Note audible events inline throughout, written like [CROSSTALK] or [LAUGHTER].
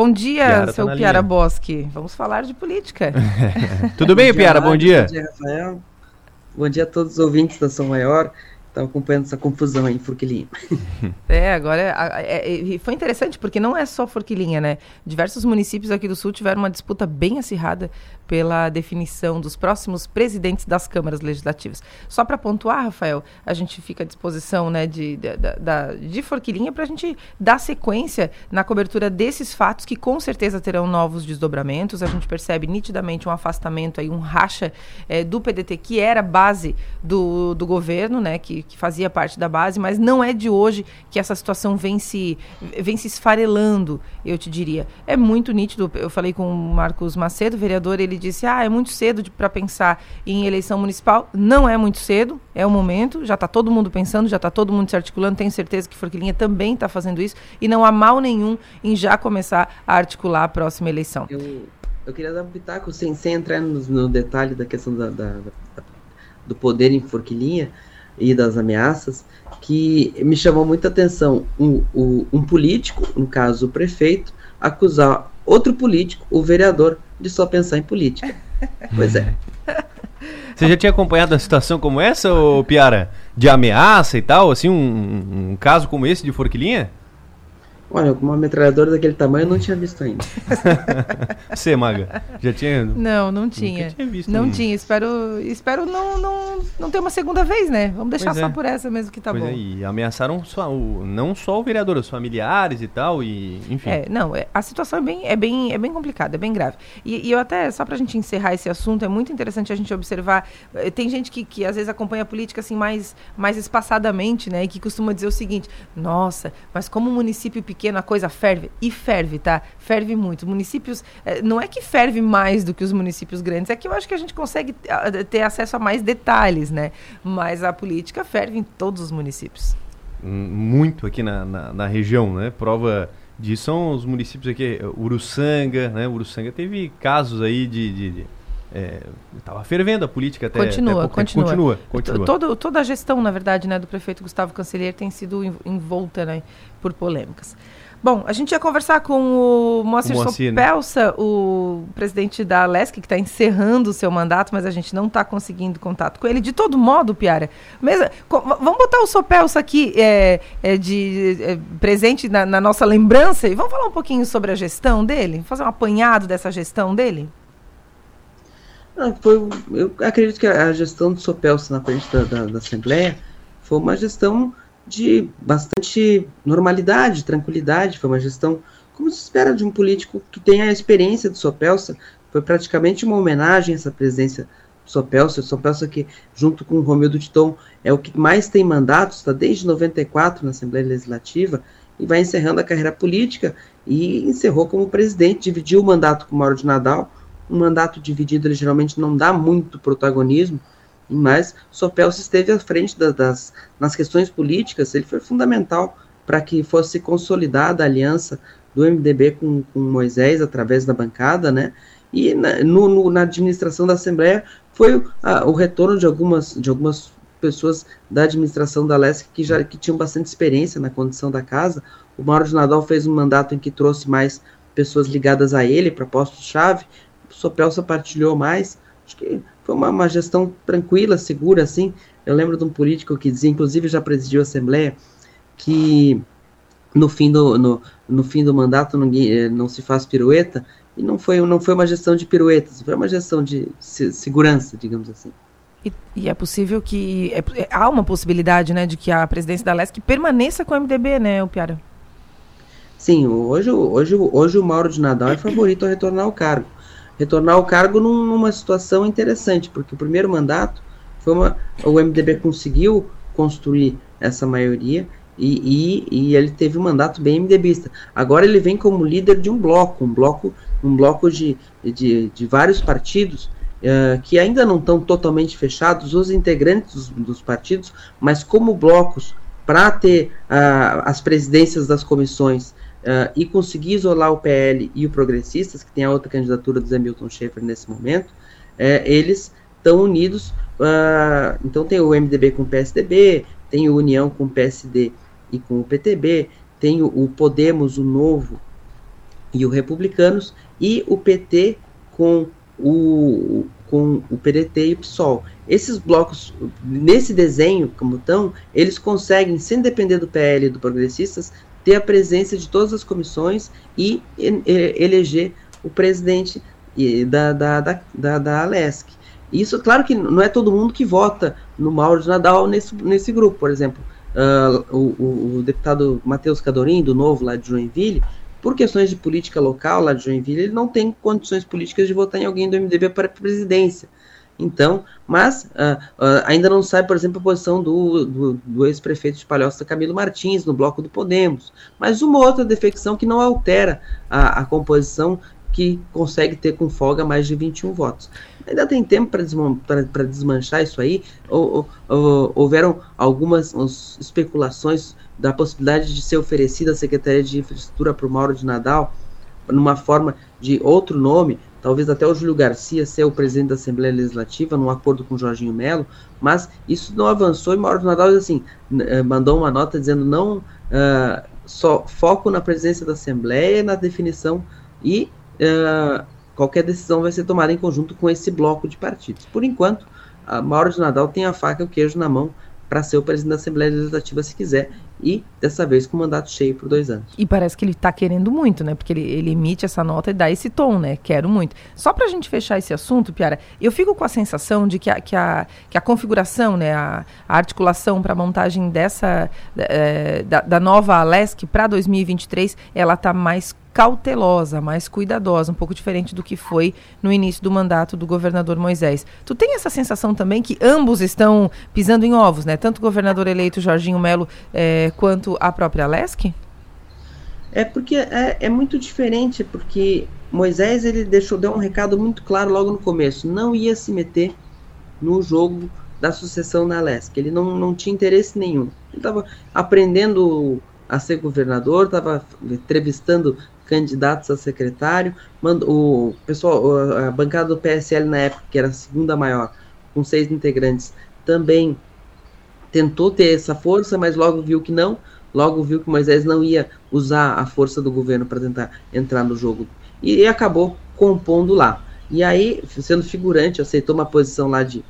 Bom dia, Piara tá seu tá Piara Bosque. Vamos falar de política. [LAUGHS] Tudo bem, Piara? Bom dia. Bom dia, Rafael. Bom dia a todos os ouvintes da São Maior. Estava acompanhando essa confusão aí, Forquilinha. [LAUGHS] É, agora é, é, foi interessante porque não é só Forquilinha, né? Diversos municípios aqui do Sul tiveram uma disputa bem acirrada pela definição dos próximos presidentes das câmaras legislativas. Só para pontuar, Rafael, a gente fica à disposição né, de, de, de, de Forquilinha para a gente dar sequência na cobertura desses fatos que com certeza terão novos desdobramentos. A gente percebe nitidamente um afastamento aí, um racha é, do PDT que era base do, do governo, né? Que que, fazia parte da base, mas não é de hoje que essa situação vem se, vem se esfarelando, eu te diria. É muito nítido. Eu falei com o Marcos Macedo, vereador, ele disse: ah, é muito cedo para pensar em eleição municipal. Não é muito cedo, é o momento, já está todo mundo pensando, já está todo mundo se articulando. Tenho certeza que Forquilinha também está fazendo isso, e não há mal nenhum em já começar a articular a próxima eleição. Eu, eu queria dar um pitaco, sem, sem entrar no, no detalhe da questão da, da, da, do poder em Forquilinha e das ameaças, que me chamou muita atenção um, um, um político, no caso o prefeito, acusar outro político, o vereador, de só pensar em política. [LAUGHS] Pois é. Você já tinha acompanhado a situação como essa, ô Piara? De ameaça e tal, assim, um, um caso como esse de Forquilinha? Olha, uma metralhadora daquele tamanho eu não tinha visto ainda. [LAUGHS] Você, Maga, já tinha? Não, não tinha. tinha visto não tinha. Espero, espero não, não, não ter uma segunda vez, né? Vamos deixar pois só é. por essa mesmo que tá pois bom. É, e ameaçaram só, o, não só o vereador, os familiares e tal, e enfim. É, não, é, a situação é bem, é bem, é bem complicada, é bem grave. E, e eu até, só pra gente encerrar esse assunto, é muito interessante a gente observar. Eh, tem gente que, que às vezes acompanha a política assim mais, mais espaçadamente, né? E que costuma dizer o seguinte: nossa, mas como um município pequeno pequeno a coisa ferve. E ferve, tá? Ferve muito. Municípios. Eh, não é que ferve mais do que os municípios grandes, é que eu acho que a gente consegue ah, ter acesso a mais detalhes, né? Mas a política ferve em todos os municípios. Muito aqui na, na, na região, né? Prova disso são os municípios aqui, Uruçanga, né? Uruçanga teve casos aí de, de, de estava é, fervendo a política até continua, até continua. continua, continua. Todo, toda a gestão, na verdade, né, do prefeito Gustavo Cancelheiro tem sido envolta né, por polêmicas. Bom, a gente ia conversar com o Moacir, Moacir né? Sopelsa, né? o presidente da Lesc, que está encerrando o seu mandato, mas a gente não está conseguindo contato com ele. De todo modo, Piara, mesmo, vamos botar o Sopelsa aqui é, é de é, presente na, na, nossa lembrança e vamos falar um pouquinho sobre a gestão dele? Fazer um apanhado dessa gestão dele? Não, foi, eu acredito que a gestão do Sopelsa na frente da, da, da Assembleia foi uma gestão de bastante normalidade, tranquilidade, foi uma gestão como se espera de um político que tenha a experiência do Sopelsa, foi praticamente uma homenagem essa presença do Sopelsa, o Sopelsa que, junto com o Romildo Titon, é o que mais tem mandatos, está desde 94 na Assembleia Legislativa, e vai encerrando a carreira política, e encerrou como presidente, dividiu o mandato com o Mauro de Nadal, um mandato dividido ele geralmente não dá muito protagonismo, mas Sopelso esteve à frente das, das, nas questões políticas, ele foi fundamental para que fosse consolidada a aliança do MDB com, com Moisés através da bancada, né? E na, no, no, na administração da Assembleia foi o retorno de algumas, de algumas pessoas da administração da LESC que já que tinham bastante experiência na condição da casa. O Mauro de Nadal fez um mandato em que trouxe mais pessoas ligadas a ele para postos-chave. O Sopelsa partilhou mais. Acho que foi uma, uma, gestão tranquila, segura, assim. Eu lembro de um político que dizia, inclusive já presidiu a Assembleia, que no fim do, no, no fim do mandato ninguém, eh, não se faz pirueta, e não foi, não foi uma gestão de piruetas, foi uma gestão de se, segurança, digamos assim. E, e, é possível que. É, é, há uma possibilidade, né, de que a presidência da LESC permaneça com o MDB, né, o Piara? Sim, hoje, hoje, hoje o Mauro de Nadal é favorito a retornar ao cargo retornar ao cargo num, numa situação interessante, porque o primeiro mandato foi uma, o MDB conseguiu construir essa maioria e, e, e, ele teve um mandato bem MDBista. Agora ele vem como líder de um bloco, um bloco, um bloco de, de, de vários partidos uh, que ainda não estão totalmente fechados, os integrantes dos, dos partidos, mas como blocos para ter uh, as presidências das comissões uh, e conseguir isolar o PL e o Progressistas, que tem a outra candidatura do Zé Milton Schaefer nesse momento, é, eles estão unidos. Uh, então tem o MDB com o PSDB, tem o União com o PSD e com o PTB, tem o, o Podemos, o Novo, e o Republicanos, e o PT com o, com o PDT e o PSOL. Esses blocos, nesse desenho, como estão, eles conseguem, sem depender do PL e do Progressistas, ter a presença de todas as comissões e, eleger o presidente da, da, da, da, da Alesc. Isso, claro que não é todo mundo que vota no Mauro de Nadal nesse, nesse grupo, por exemplo. Uh, o, o, o, deputado Matheus Cadorim, do Novo, lá de Joinville, por questões de política local lá de Joinville, ele não tem condições políticas de votar em alguém do MDB para a presidência. Então, mas uh, uh, ainda não sabe, por exemplo, a posição do, do, do ex-prefeito de Palhoça, Camilo Martins, no bloco do Podemos. Mas uma outra defecção que não altera a, a composição que consegue ter com folga mais de 21 votos. Ainda tem tempo para desmanchar isso aí. Ou, ou, ou, houveram algumas especulações da possibilidade de ser oferecida a Secretaria de Infraestrutura para o Mauro de Nadal, numa forma de outro nome, talvez até o Júlio Garcia ser o presidente da Assembleia Legislativa, num acordo com o Jorginho Melo, mas isso não avançou e Mauro Nadal assim, eh, mandou uma nota dizendo não uh, só foco na presença da Assembleia, na definição e uh, qualquer decisão vai ser tomada em conjunto com esse bloco de partidos. Por enquanto, a Mauro de Nadal tem a faca e o queijo na mão para ser o presidente da Assembleia Legislativa se quiser, e dessa vez com mandato cheio por dois anos. E parece que ele está querendo muito, né? Porque ele, ele, emite essa nota e dá esse tom, né? Quero muito. Só para a gente fechar esse assunto, Piara, eu fico com a sensação de que a, que a, que a configuração, né? A, a articulação para a montagem dessa é, da, da nova Alesc para 2023, ela está mais cautelosa, mais cuidadosa, um pouco diferente do que foi no início do mandato do governador Moisés. Tu tem essa sensação também que ambos estão pisando em ovos, né? Tanto o governador eleito Jorginho Melo é, quanto a própria Lesk? É porque é, é, muito diferente, porque Moisés ele deixou deu um recado muito claro logo no começo, não ia se meter no jogo da sucessão na Lesk. Ele não, não tinha interesse nenhum. Ele estava aprendendo a ser governador, estava entrevistando candidatos a secretário. O pessoal, a bancada do PSL na época, que era a segunda maior, com seis integrantes, também tentou ter essa força, mas logo viu que não. Logo viu que Moisés não ia usar a força do governo para tentar entrar no jogo e, e acabou compondo lá. E aí, sendo figurante, aceitou uma posição lá de.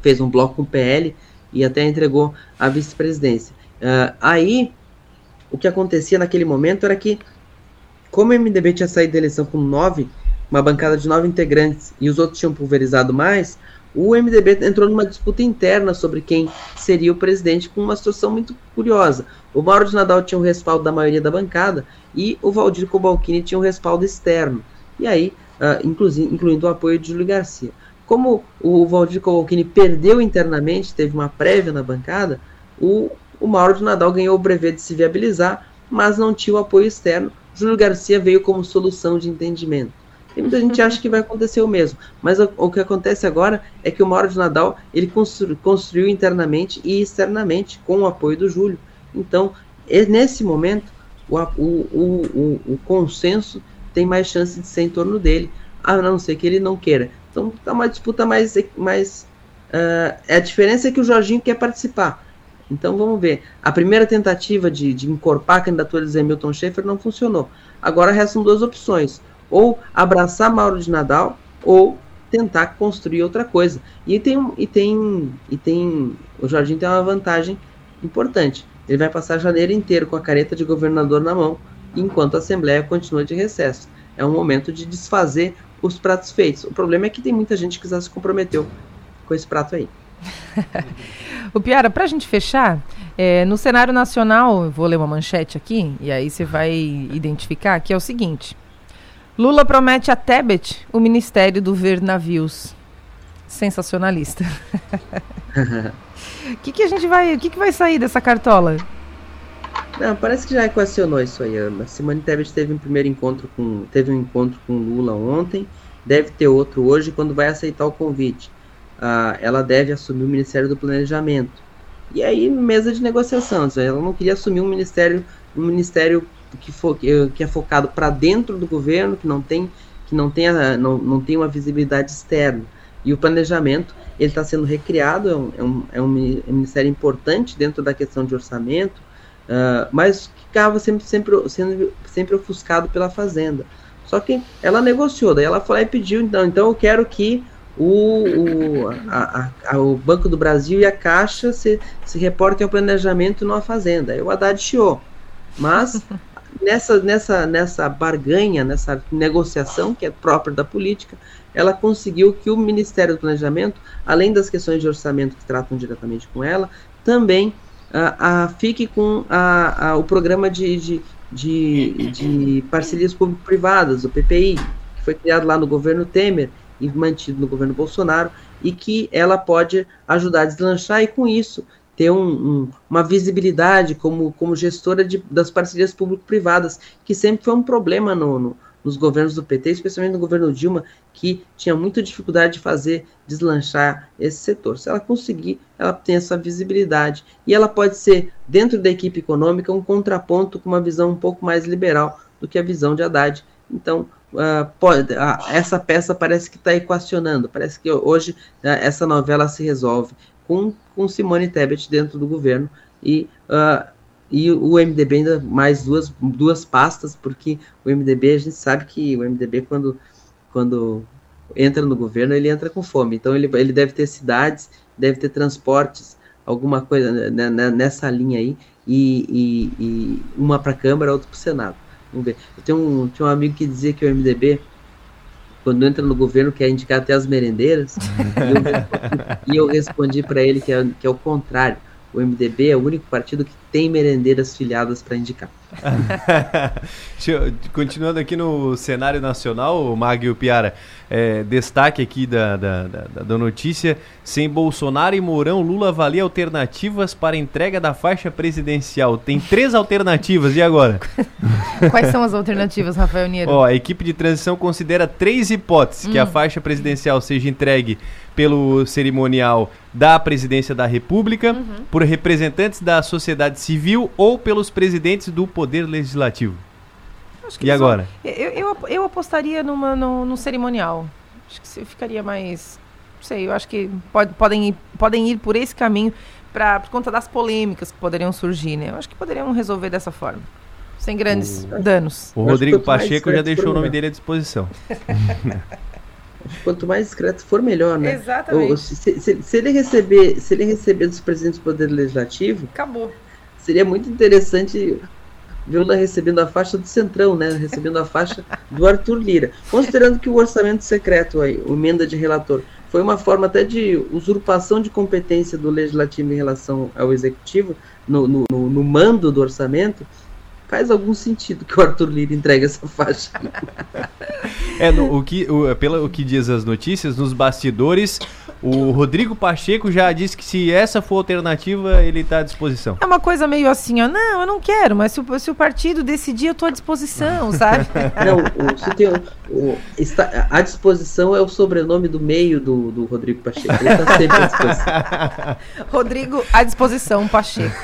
fez um bloco com o PL e até entregou a vice-presidência. Uh, aí, o que acontecia naquele momento era que como o MDB tinha saído da eleição com nove, uma bancada de nove integrantes, e os outros tinham pulverizado mais, o MDB entrou numa disputa interna sobre quem seria o presidente, com uma situação muito curiosa. O Mauro de Nadal tinha o respaldo da maioria da bancada e o Valdir Cobalcini tinha o respaldo externo. E aí, uh, incluindo o apoio de Júlio Garcia. Como o Valdir Cobalcini perdeu internamente, teve uma prévia na bancada, o, o Mauro de Nadal ganhou o brevet de se viabilizar, mas não tinha o apoio externo, Júlio Garcia veio como solução de entendimento. E muita gente acha que vai acontecer o mesmo, mas o, o que acontece agora é que o Mauro de Nadal ele constru, construiu internamente e externamente com o apoio do Júlio. Então, nesse momento, o, o, o, o consenso tem mais chance de ser em torno dele, a não ser que ele não queira. Então, tá uma disputa mais. mais uh, a diferença é que o Jorginho quer participar. Então vamos ver. A primeira tentativa de, de encorpar a candidatura de Zé Milton Schaefer não funcionou. Agora restam duas opções: ou abraçar Mauro de Nadal, ou tentar construir outra coisa. E tem, e tem, e tem. O Jardim tem uma vantagem importante. Ele vai passar janeiro inteiro com a careta de governador na mão, enquanto a Assembleia continua de recesso. É um momento de desfazer os pratos feitos. O problema é que tem muita gente que já se comprometeu com esse prato aí. [LAUGHS] o Piara, para a gente fechar, é, no cenário nacional, vou ler uma manchete aqui, e aí você vai identificar, que é o seguinte. Lula promete a Tebet o Ministério do Ver Navios. Sensacionalista. [LAUGHS] O que, que a gente vai. O que, que vai sair dessa cartola? Não, parece que já equacionou isso aí. A Simone Tebet teve um primeiro encontro com. Teve um encontro com Lula ontem, deve ter outro hoje quando vai aceitar o convite ela deve assumir o Ministério do Planejamento. E aí, mesa de negociação, ela não queria assumir um ministério, um ministério que, for, que é focado para dentro do governo, que não tem, que não tem, a, não, não tem uma visibilidade externa. E o planejamento ele está sendo recriado, é um, é, um, é um ministério importante dentro da questão de orçamento, uh, mas ficava sempre, sempre, sendo, sempre ofuscado pela Fazenda. Só que ela negociou, daí ela lá e pediu, então, então eu quero que o, o, a, a, o Banco do Brasil e a Caixa se, se reportem ao planejamento numa fazenda. Aí o Haddad chiou. Mas [LAUGHS] nessa, nessa, nessa barganha, nessa negociação que é própria da política, ela conseguiu que o Ministério do Planejamento, além das questões de orçamento que tratam diretamente com ela, também a, a fique com a, o programa de, de, de, de parcerias público-privadas, o PPI, que foi criado lá no governo Temer mantido no governo Bolsonaro, e que ela pode ajudar a deslanchar e, com isso, ter um, um, uma visibilidade como, como gestora de, das parcerias público-privadas, que sempre foi um problema no, no, nos governos do PT, especialmente no governo Dilma, que tinha muita dificuldade de fazer deslanchar esse setor. Se ela conseguir, ela tem essa visibilidade. E ela pode ser, dentro da equipe econômica, um contraponto com uma visão um pouco mais liberal do que a visão de Haddad. Então, Uh, pode, uh, essa peça parece que está equacionando, parece que hoje uh, essa novela se resolve com, com Simone Tebet dentro do governo e, e o MDB ainda mais duas, duas pastas, porque o MDB, a gente sabe que o MDB quando, quando entra no governo, ele entra com fome, então ele, ele deve ter cidades, deve ter transportes, alguma coisa né, né nessa linha aí, e, e, e uma para a Câmara, outra para o Senado. Vamos ver. Eu tenho um, tinha um amigo que dizia que o MDB, quando entra no governo, quer indicar até as merendeiras. e, [LAUGHS] eu, e eu respondi para ele que é, que é o contrário. O MDB é o único partido que tem merendeiras filiadas para indicar. [LAUGHS] Continuando aqui no cenário nacional, Magio Piara, é, destaque aqui da, da, da, da, notícia: sem Bolsonaro e Mourão, Lula avalia alternativas para entrega da faixa presidencial. Tem três alternativas, e agora? [LAUGHS] Quais são as alternativas, Rafael Niero? Ó, a equipe de transição considera três hipóteses: hum. que a hum. faixa presidencial seja entregue pelo cerimonial da presidência da República, uhum. por representantes da sociedade civil ou pelos presidentes do Poder Legislativo. e agora? eu, eu, eu, apostaria numa, no, no cerimonial. Acho que ficaria mais. Não sei, eu acho que pode, podem, ir, podem ir por esse caminho pra, por conta das polêmicas que poderiam surgir, né? Eu acho que poderiam resolver dessa forma. Sem grandes o, danos. O Rodrigo Pacheco já deixou o nome dele à disposição. Quanto mais discreto for, melhor, né? Exatamente. se, se, se, ele receber, se ele receber dos presidentes do Poder Legislativo, acabou. Seria muito interessante vê-la recebendo a faixa do Centrão, né? Recebendo a faixa do Arthur Lira. Considerando que o orçamento secreto aí, o emenda de relator, foi uma forma até de usurpação de competência do legislativo em relação ao executivo no, no, no mando do orçamento, faz algum sentido que o Arthur Lira entregue essa faixa. [LAUGHS] é, no, o que, o, pelo o que diz as notícias, nos bastidores, o Rodrigo Pacheco já disse que se essa for a alternativa, ele está à disposição. É uma coisa meio assim, ó, não, eu não quero, mas se o, se o partido decidir, eu estou à disposição, [LAUGHS] sabe? Não, o, se tem, o, está, à disposição é o sobrenome do meio do, do Rodrigo Pacheco. Ele está sempre à disposição. [LAUGHS] Rodrigo à disposição, Pacheco.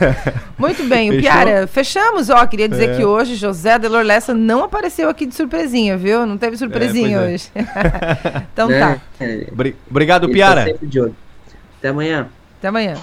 Muito bem, Fechou? o Piara, fechamos, ó, queria dizer é. que hoje José Delor Lessa não apareceu aqui de surpresinha, viu? Não teve surpresinha é, hoje. [LAUGHS] então é, tá. Obrigado, Piara. Tá Até amanhã. Até amanhã.